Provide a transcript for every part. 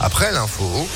après l'info.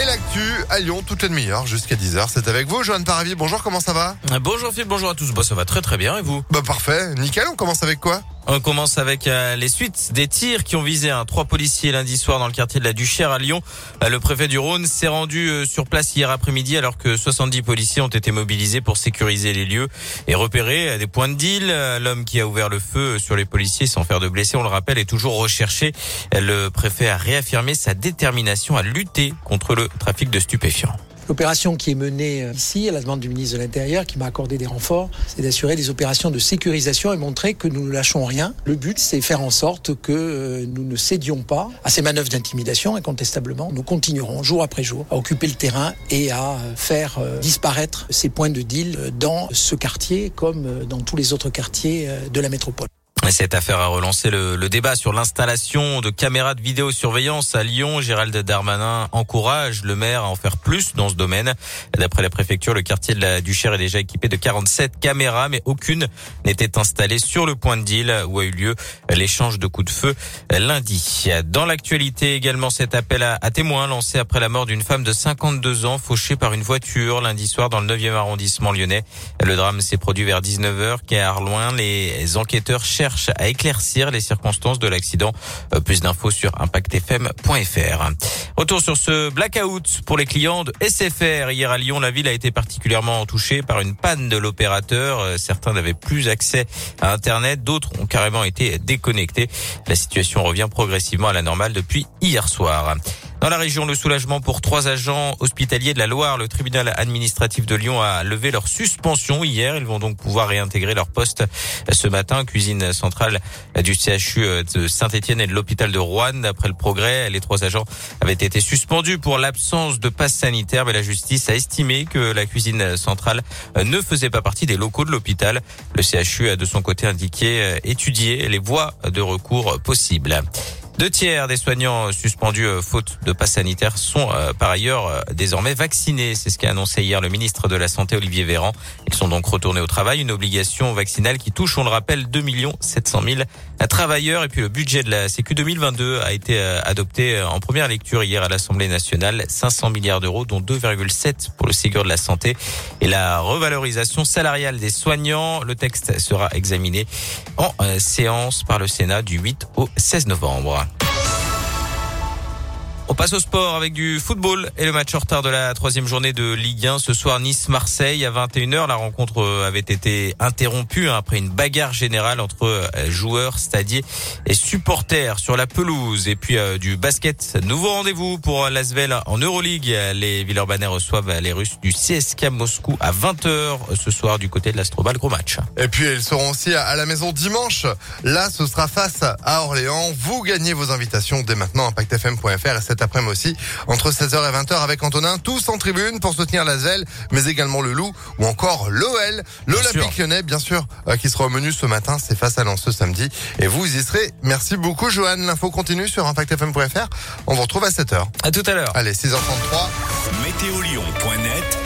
Et l'actu à Lyon, toutes les demi-heures jusqu'à 10h. C'est avec vous, Joanne Paravi. Bonjour, comment ça va? Bonjour Philippe, bonjour à tous. Bah, ça va très très bien et vous? Bah parfait, nickel. On commence avec quoi? On commence avec euh, les suites des tirs qui ont visé un trois policiers lundi soir dans le quartier de la Duchère à Lyon. Euh, le préfet du Rhône s'est rendu euh, sur place hier après-midi alors que 70 policiers ont été mobilisés pour sécuriser les lieux et repérer des points de deal. L'homme qui a ouvert le feu sur les policiers sans faire de blessés, on le rappelle, est toujours recherché. Le préfet a réaffirmé sa détermination à lutter contre le trafic de stupéfiants. L'opération qui est menée euh, ici, à la demande du ministre de l'Intérieur, qui m'a accordé des renforts, c'est d'assurer des opérations de sécurisation et montrer que nous ne lâchons rien. Le but, c'est faire en sorte que euh, nous ne cédions pas à ces manœuvres d'intimidation, incontestablement. Nous continuerons jour après jour à occuper le terrain et à euh, faire disparaître ces points de deal dans ce quartier comme dans tous les autres quartiers de la métropole. Cette affaire a relancé le, le débat sur l'installation de caméras de vidéosurveillance à Lyon. Gérald Darmanin encourage le maire à en faire plus dans ce domaine. D'après la préfecture, le quartier de la Duchère est déjà équipé de 47 caméras, mais aucune n'était installée sur le point de deal où a eu lieu l'échange de coups de feu lundi. Dans l'actualité également, cet appel à, à témoins lancé après la mort d'une femme de 52 ans fauchée par une voiture lundi soir dans le 9e arrondissement lyonnais. Le drame s'est produit vers 19h car loin les enquêteurs cherchent à éclaircir les circonstances de l'accident. Euh, plus d'infos sur impactfm.fr. Retour sur ce blackout pour les clients de SFR. Hier à Lyon, la ville a été particulièrement touchée par une panne de l'opérateur. Euh, certains n'avaient plus accès à Internet, d'autres ont carrément été déconnectés. La situation revient progressivement à la normale depuis hier soir. Dans la région, le soulagement pour trois agents hospitaliers de la Loire. Le tribunal administratif de Lyon a levé leur suspension hier. Ils vont donc pouvoir réintégrer leur poste ce matin. Cuisine centrale du CHU de Saint-Etienne et de l'hôpital de Rouen. D'après le progrès, les trois agents avaient été suspendus pour l'absence de passe sanitaire, mais la justice a estimé que la cuisine centrale ne faisait pas partie des locaux de l'hôpital. Le CHU a de son côté indiqué étudier les voies de recours possibles. Deux tiers des soignants suspendus euh, faute de passe sanitaire sont euh, par ailleurs euh, désormais vaccinés. C'est ce qu'a annoncé hier le ministre de la Santé Olivier Véran. Ils sont donc retournés au travail, une obligation vaccinale qui touche, on le rappelle, 2 700 000 travailleurs. Et puis le budget de la Sécu 2022 a été adopté en première lecture hier à l'Assemblée nationale. 500 milliards d'euros, dont 2,7 pour le Ségur de la santé et la revalorisation salariale des soignants. Le texte sera examiné en séance par le Sénat du 8 au 16 novembre. On passe au sport avec du football et le match en retard de la troisième journée de Ligue 1. Ce soir, Nice-Marseille à 21h. La rencontre euh, avait été interrompue hein, après une bagarre générale entre euh, joueurs, stadiers et supporters sur la pelouse. Et puis euh, du basket. Nouveau rendez-vous pour l'Asvel en Euroleague. Les Villeurbanais reçoivent les Russes du CSK Moscou à 20h ce soir du côté de l'Astrobal. Gros match. Et puis ils seront aussi à la maison dimanche. Là, ce sera face à Orléans. Vous gagnez vos invitations dès maintenant impactfm.fr et cet après-midi aussi entre 16h et 20h avec Antonin, tous en tribune pour soutenir la ZEL, mais également le Loup ou encore l'OL, l'Olympique Lyonnais bien sûr, euh, qui sera au menu ce matin, c'est face à Lens ce samedi et vous y serez. Merci beaucoup Johan, l'info continue sur impactfm.fr. On vous retrouve à 7h. À tout à l'heure. Allez, 6h33. Météolion.net